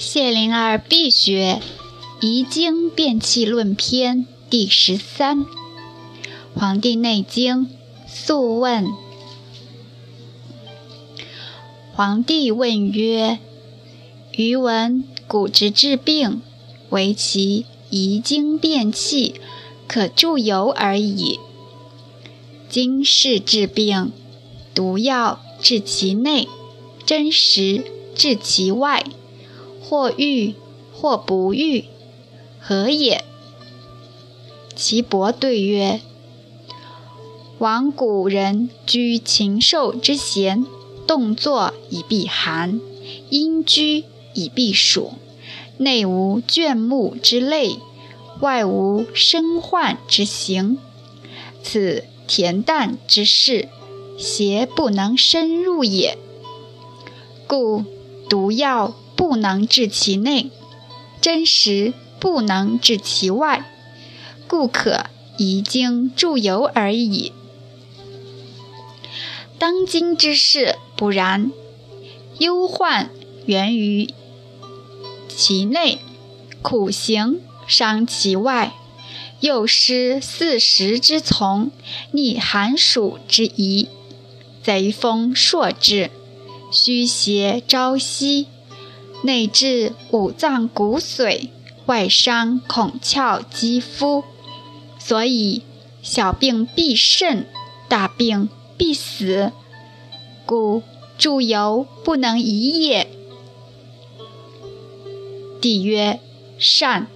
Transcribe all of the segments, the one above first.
谢灵儿必学《遗经变气论篇》第十三，《黄帝内经·素问》。黄帝问曰：“余闻古之治病，唯其遗精变气，可助游而已。今世治病，毒药治其内，真实治其外。”或欲，或不欲，何也？岐伯对曰：“往古人居禽兽之闲，动作以避寒，阴居以避暑，内无倦目之类，外无身患之形。此恬淡之事，邪不能深入也。故毒药。”不能治其内，真实不能治其外，故可遗精助游而已。当今之事不然，忧患源于其内，苦行伤其外，又失四时之从，逆寒暑之宜，贼风朔至，虚邪朝夕。内治五脏骨髓，外伤孔窍肌肤，所以小病必甚，大病必死，故助游不能已也。帝曰：善。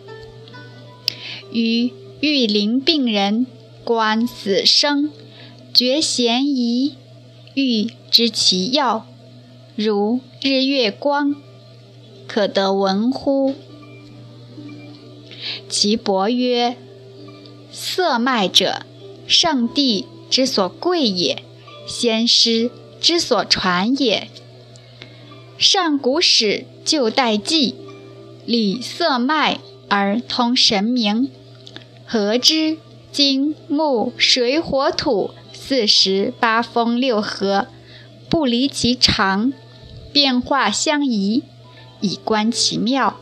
于欲临病人，观死生，觉嫌疑，欲知其要，如日月光。可得闻乎？其伯曰：“色脉者，上帝之所贵也，先师之所传也。上古始旧代纪，理色脉而通神明，合之金木水火土四时八风六合，不离其常，变化相宜。”以观其妙，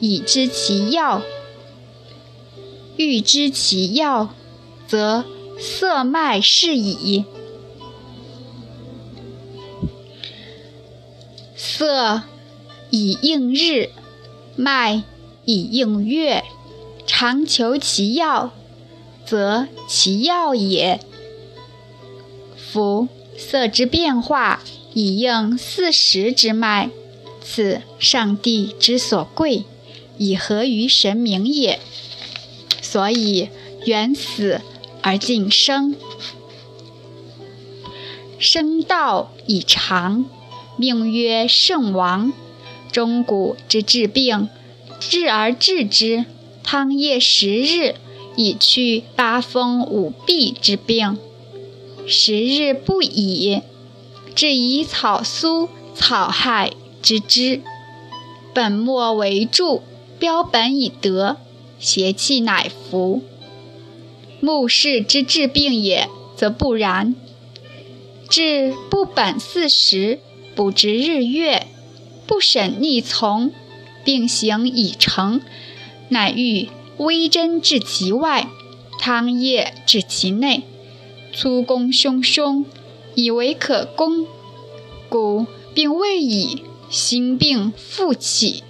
以知其要。欲知其要，则色脉是矣。色以应日，脉以应月。常求其要，则其要也。夫色之变化，以应四时之脉。此上帝之所贵，以合于神明也。所以远死而近生，生道以长，命曰圣王。中古之治病，治而治之，汤液十日，以去八风五痹之病。十日不已，至以草苏、草害。知之，本末为助，标本以德，邪气乃服。目视之治病也，则不然。治不本四时，不知日月，不审逆从，病行已成，乃欲微针治其外，汤液治其内，粗攻汹汹，以为可攻，故病未已。心病复起。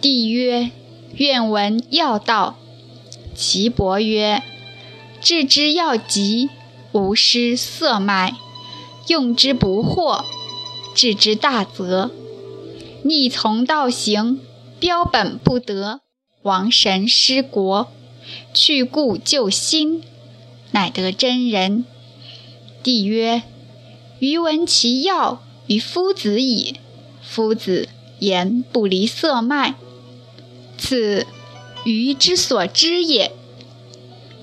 帝曰：“愿闻药道。”岐伯曰：“治之要急，无失色脉；用之不惑，治之大则。逆从道行，标本不得，亡神失国，去故救新，乃得真人。”帝曰：“余闻其药。”于夫子矣。夫子言不离色脉，此愚之所知也。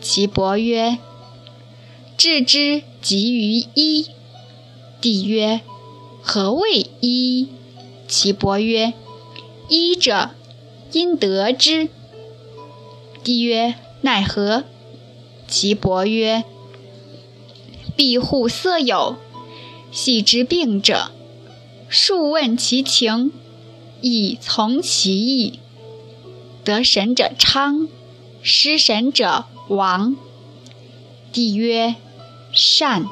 其伯曰：“治之急于医。”帝曰：“何谓医？”其伯曰：“医者，因得之。”帝曰：“奈何？”其伯曰：“庇护色友。”系之病者，数问其情，以从其意。得神者昌，失神者亡。帝曰：善。